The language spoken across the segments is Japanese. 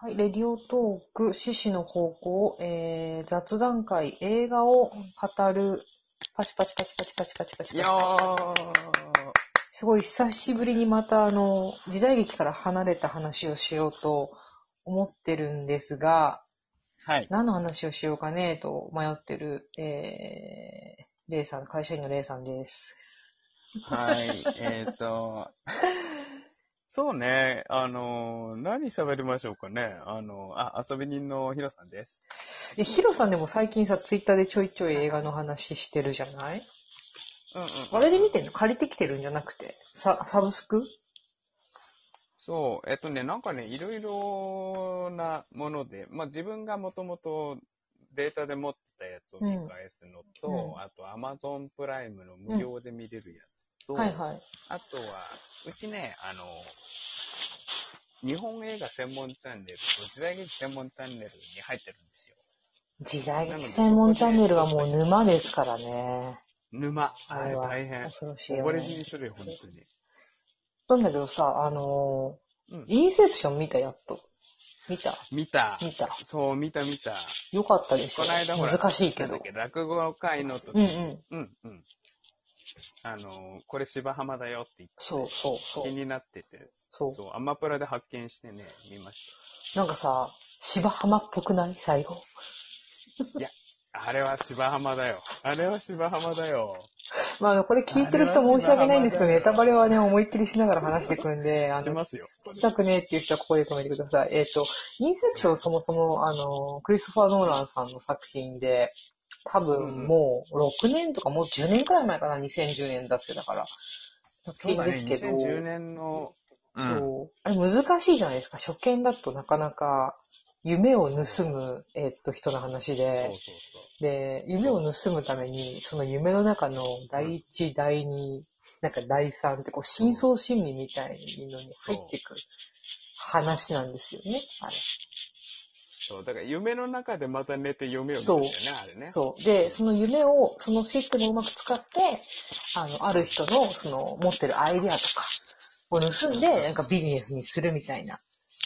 はい、レディオトーク、獅子の方向、えー、雑談会、映画を語る、パチパチパチパチパチパチパチいやー。すごい久しぶりにまた、あの、時代劇から離れた話をしようと思ってるんですが、はい。何の話をしようかねと迷ってる、えー、レイさん、会社員のレイさんです。はい。えっ、と、そうね、あの、何喋りましょうかね。あの、あ、遊び人のヒロさんです。え、ヒロさんでも最近さ、ツイッターでちょいちょい映画の話してるじゃない？うんうん。あれで見てんの？借りてきてるんじゃなくて、ササブスク？そう、えっとね、なんかね、いろいろなもので、まあ自分がもともとデータで持ってたやつを見返すのと、うん。あと Amazon プライムの無料で見れるやつと、はいはい。あとは、うちね、あの、日本映画専門チャンネルと時代劇専門チャンネルに入ってるんですよ。時代劇専門チャンネルはもう沼ですからね。沼。あれ大変。恐ろしいよ溺れ死ね。にするよ、本当に。なんだけどさ、あのうんー、インセプション見たやっと。見た？見た。見た。そう、見た見た。よかったでしょこの間ほら、難しいけど落語会の時うんうん。うん、うん。あの、これ芝浜だよって言って、そうそうそう。気になってて、そう。そう、アマプラで発見してね、見ましなんかさ、芝浜っぽくない？最後。た。あれは芝浜だよ。あれは芝浜だよ。まああの、これ聞いてる人申し訳ないんですけど、あれはネタバレはね、思いっきりしながら話してくんで、あの、しますよ。聞きたくねえっていう人はここで止めてください。えっ、と、インセプションそもそも、あの、クリストファー・ノーランさんの作品で、多分もう6年とかもう10年くらい前かな、2010年出せだから。そうだね、ですけど、2010年の、うん。そうあれ難しいじゃないですか。初見だとなかなか夢を盗む、えっと、人の話そうで、そうそう。で、夢を盗むために、その夢の中の第一、第二、なんか第三って、こう、深層心理みたいのに入ってくる話なんですよね、あれ。そう、だから夢の中でまた寝て夢を見るんだよね、あれね。そう。で、その夢を、そのシステムをうまく使って、あの、ある人の、その、持ってるアイデアとかを盗んで、なんかビジネスにするみたいな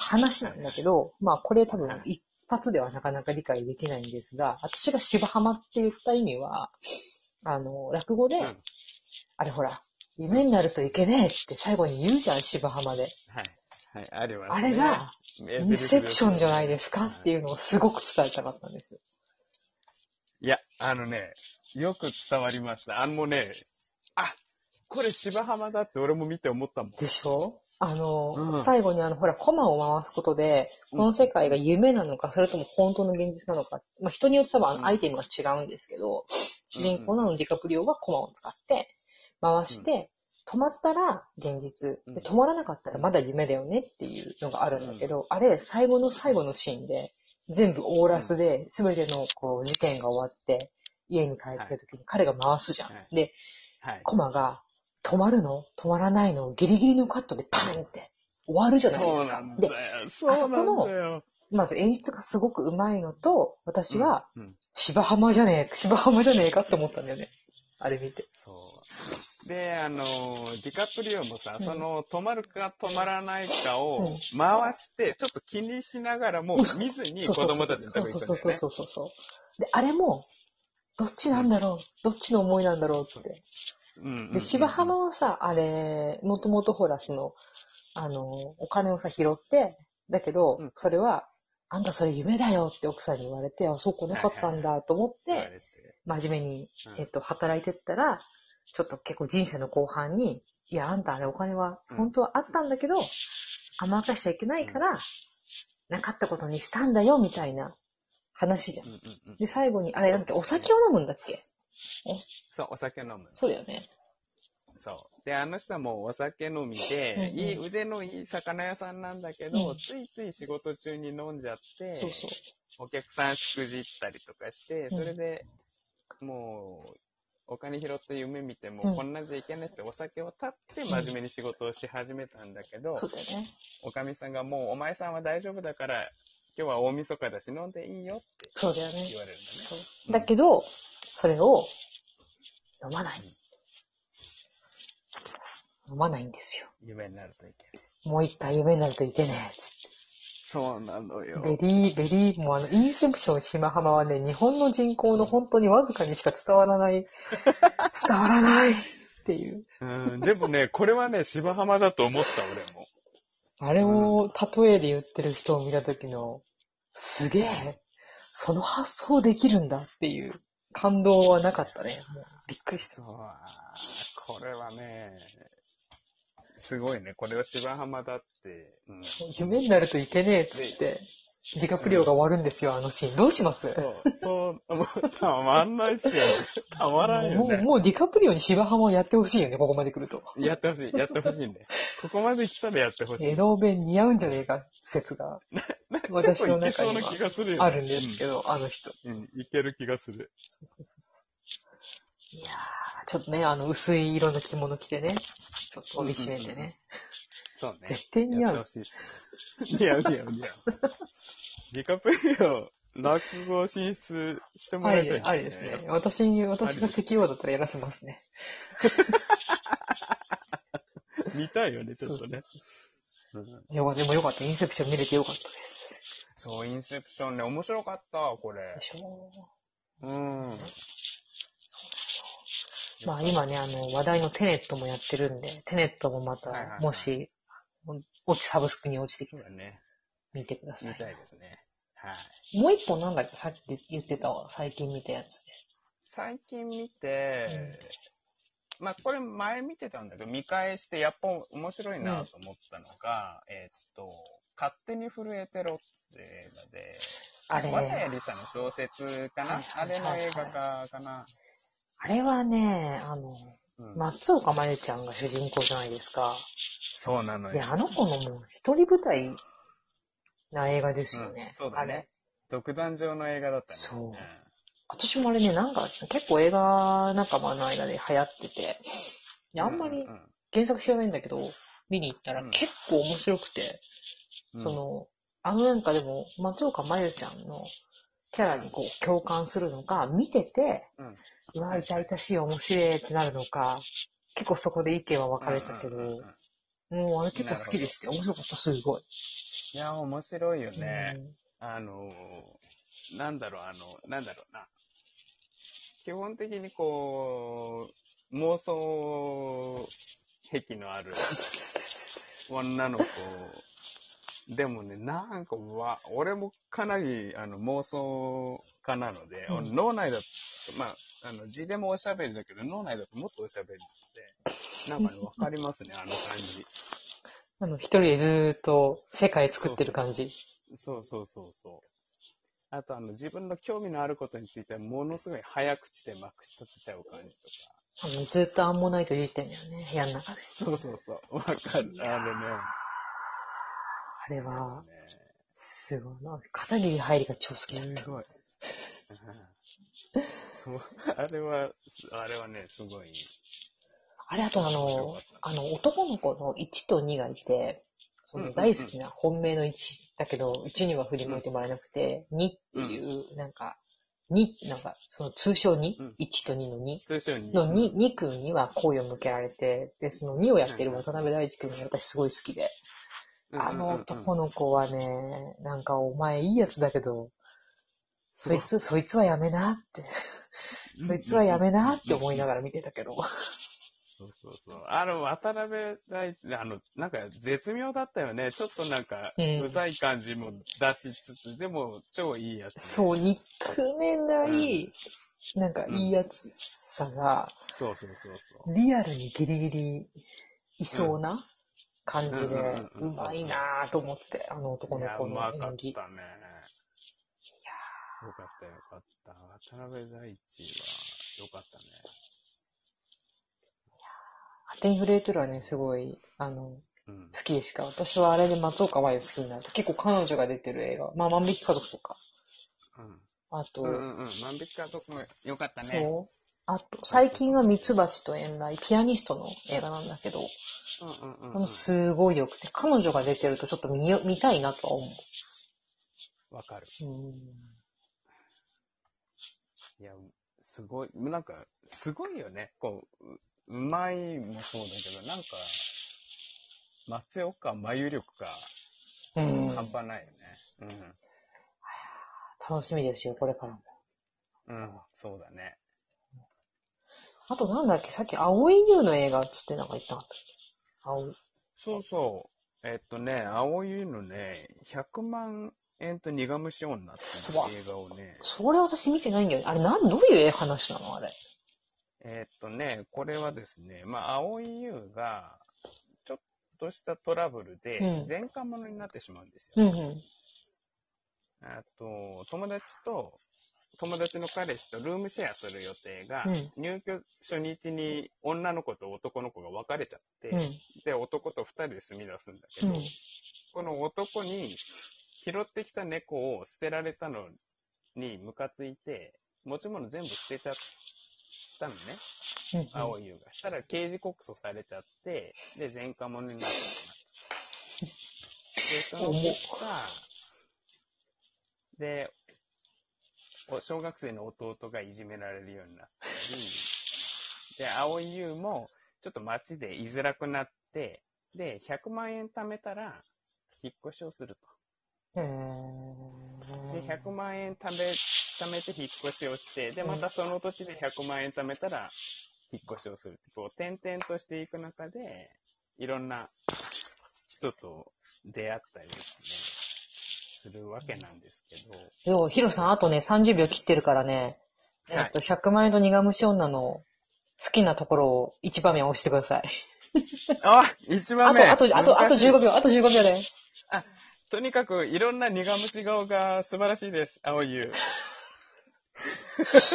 話なんだけど、まあ、これ多分一発ではなかなか理解できないんですが、私が芝浜って言った意味は、あの、落語で、うん。はい。あれほら、夢になるといけねえって最後に言うじゃん、芝浜で。はい、あります、ね。あれが、イインセプションじゃないですかっていうのをすごく伝えたかったんですよ。いや、あのね、よく伝わりました。あのね、あ、これ芝浜だって俺も見て思ったもん。でしょ？あの、うん最後にあの、ほら、コマを回すことで、この世界が夢なのか、それとも本当の現実なのか、まあ、人によって多分アイテムが違うんですけど、主人公のディカプリオはコマを使って、回して、止まったら現実、うん。で止まらなかったらまだ夢だよねっていうのがあるんだけど、あれ、最後の最後のシーンで、全部オーラスで、すべてのこう事件が終わって、家に帰ってる時に彼が回すじゃん。はい。で、はい。コマが、止まるの？止まらないの？ギリギリのカットでパンって終わるじゃないですか。で、よ。そうなんだよ。まず演出がすごく上手いのと、私は、うん、うん。芝浜じゃねえ、芝浜じゃねえかって思ったんだよね。あれ見て。そう。で、あの、ディカプリオもさ、うんその、止まるか止まらないかうをん回して、ちょっと気にしながらもうん見ずに子そうそう供たちのとこそうそう行くんだよね。そうそうそう。で、あれも、どっちなんだろう、どっちの思いなんだろうって。うんうんうんで、芝浜はさ、あれ、もともとほら、その、あの、お金をさ、拾って、だけどうん、それは、あんたそれ夢だよって奥さんに言われて、あ、そうかなかったんだと思って真面目に、うんえっと、働いてったら、ちょっと結構人生の後半に、いや、あんたあれお金はうん本当はあったんだけど、甘やかしちゃいけないから、なかったことにしたんだよ、みたいな話じゃんうん。うんうんで、最後に、あれ、なんだっけ、お酒を飲むんだっけ？そう、お酒飲む。そうだよね。そう。で、あの人はもうお酒飲みで、うんうんいい腕のいい魚屋さんなんだけど、うんついつい仕事中に飲んじゃって、そうそう。お客さんしくじったりとかして、うんそれで、もう、お金拾って夢見ても、うんこんなんじゃいけないってお酒を断って真面目に仕事をし始めたんだけど、そうだよね。おかみさんがもうお前さんは大丈夫だから、今日は大晦日だし飲んでいいよってそうだよね。言われるんだね。そううんだけど、それを飲まない。飲まないんですよ。夢になるといけない。もう一回夢になるといけねえ。つってそうなのよ。 very, very、もうあの、インセプション芝浜はね、日本の人口の本当にわずかにしか伝わらない、伝わらないっていう。うん、でもね、これはね、芝浜だと思った、俺も。あれを例えで言ってる人を見た時の、すげえ、その発想できるんだっていう感動はなかったね。もうびっくりした。これはね、すごいね。これは芝浜だって。うん。夢になるといけねえっつって、ディカプリオが終わるんですよ、あのシーン。どうします？そう、そう、もうたまんないっすよ。たまらんよもう、ね。もうディカプリオに芝浜をやってほしいよね、ここまで来ると。やってほしい、やってほしいんで。ここまで来たらやってほしい。江戸弁似合うんじゃねえか説が私の中には結構いけそうな気がするよ、ね。あるんですけど、あの人。うん。うん、いける気がする。そうそうそうそういやー、ちょっとね、あの薄い色の着物着てね、ちょっと帯締めてね。そうね。絶対似合うやってほしいっすね。似合う似合う似合う。ディカプリオ、落語進出してもらいたい、ありですね。。私に、私が石王だったらやらせますね。見たいよね、ちょっとね。そううんでもよかった。インセプション見れてよかったです。そう、インセプションね、面白かった、これで。しょうん。まあ今ね、あの、話題のテネットもやってるんで、テネットもまたはいはいは、いもし、落ち、サブスクに落ちてきたらね。見てください。見たいですね。はい。もう一本なんだっけ？さっき言ってたわ。最近見たやつで。最近見て、まあこれ前見てたんだけど、見返してやっぱ面白いなと思ったのが、えーっと、勝手に震えてろって映画で、あれ、綿谷りさの小説かな、はいはいはいはいあれの映画化かな？あれはね、あの、うん松岡真優ちゃんが主人公じゃないですか。で、そうなのよ。あの子のもう一人舞台な映画ですよね。うんそうだねあれ。独壇場の映画だったね。そう私もあれね、なんか結構映画仲間の間で流行ってて、あんまり原作知らないんだけど、見に行ったらうん結構面白くて、うんその、あのなんかでも、松岡真優ちゃんのキャラにこう共感するのか、見てて、うんうわ、痛々しい、面白いってなるのか、結構そこで意見は分かれたけど、もうあれ結構好きでして、面白かった、すごい。いや、面白いよね。うんあのー、なんだろう、あの、なんだろうな。基本的にこう、妄想癖のある女の子。でもね、なんかわ、俺もかなりあの妄想家なので、うん脳内だと、まあ、あの字でもおしゃべりだけど、脳内だともっとおしゃべりなので、なんかね、わかりますね、あの感じ。あの、一人でずーっと世界作ってる感じ。そうそうそうそう。あと、あの、自分の興味のあることについては、ものすごい早口でまくし立てちゃう感じとか。あのずーっとアンモナイトいじってんだよね、部屋の中で。そうそうそう。わかる。あれね。あれは、ねすごいな。片桐入りが超好きだった。すごい。そう、あれは、あれはね、すごい。あれ、あとあのあの、男の子の1と2がいて、その大好きな本命の1だけど、1には振り向いてもらえなくて、2っていう、なんか、2、なんか、その通称2、うん1と2の2通称に。の2、2君には好意を向けられて、で、その2をやってる渡辺大地君が私すごい好きで、うんあの男の、の子はね、なんかお前いいやつだけど、そいつ、そいつはやめなって、そいつはやめなって思いながら見てたけど。そうそうそう。あの、渡辺大地、あの、なんか絶妙だったよね。ちょっとなんか、うん。うざい感じも出しつつ、でも超いいやつ、そう、憎めない、なんかいいやつさが、そうそうそうそう。リアルにギリギリいそうな感じで、うまいなぁと思って、あの男いや、の子うまかっの演技。たね。よかったよかった。渡辺大地は、よかったね。ハテンフレートルはね、すごい、あの、うん。好きでしか、私はあれで松岡真優好きになって、結構彼女が出てる映画、まあ万引き家族とか、うん。あと、うんうんうん。万引き家族もよかったね。そう。あと、最近はミツバチと遠雷、ピアニストの映画なんだけど、うんうんうん、すごい良くて、彼女が出てるとちょっと見よ見たいなとは思わかる。う。うん。いや、すごい、なんか、すごいよね。こう、ううまいもそうだけど、なんか、松岡真由力がうん。半端ないよね。楽しみですよ、これからも。うん。うん、そうだね。あとなんだっけ、さっき青い優の映画っつってなんか言ったなかった。青い。そうそう。えっとね、青いのね、100万円と苦虫女っていう映画をね、それ私見てないんだよね。あれ、なん、どういう話なのあれ？えっとね、これはですね、まあ、青い優が、ちょっとしたトラブルでうん、前科者になってしまうんですよ。うんうん。あと、友達と、友達の彼氏とルームシェアする予定が、うん入居初日に女の子と男の子が別れちゃって、うん。で、男と二人で住み出すんだけど、うん。この男に拾ってきた猫を捨てられたのにムカついて、持ち物全部捨てちゃったのね、うん。青い優が。したら刑事告訴されちゃって、で、前科者になってしまった。で、その結果、で、お小学生の弟がいじめられるようになったり、で、青い優もちょっと街で居づらくなって、で、100万円貯めたら、引っ越しをするへと。で、ー。100万円貯め、貯めて引っ越しをして、で、またその土地で100万円貯めたら、引っ越しをするこう、転々としていく中で、いろんな人と出会ったりですね、するわけなんですけど、でも、ヒロさん、あとね、30秒切ってるからね、えっと、100万円と苦虫女の好きなところを1場面押してください。あ一番あ目と、あと、あと、あと難しい15秒、あと15秒で。とにかく、いろんな苦虫顔が素晴らしいです、青い優。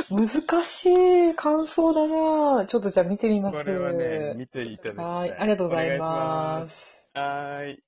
難しい感想だなちょっとじゃあ見てみます。これはね、見ていただきたい。はい、ありがとうございます。はーい。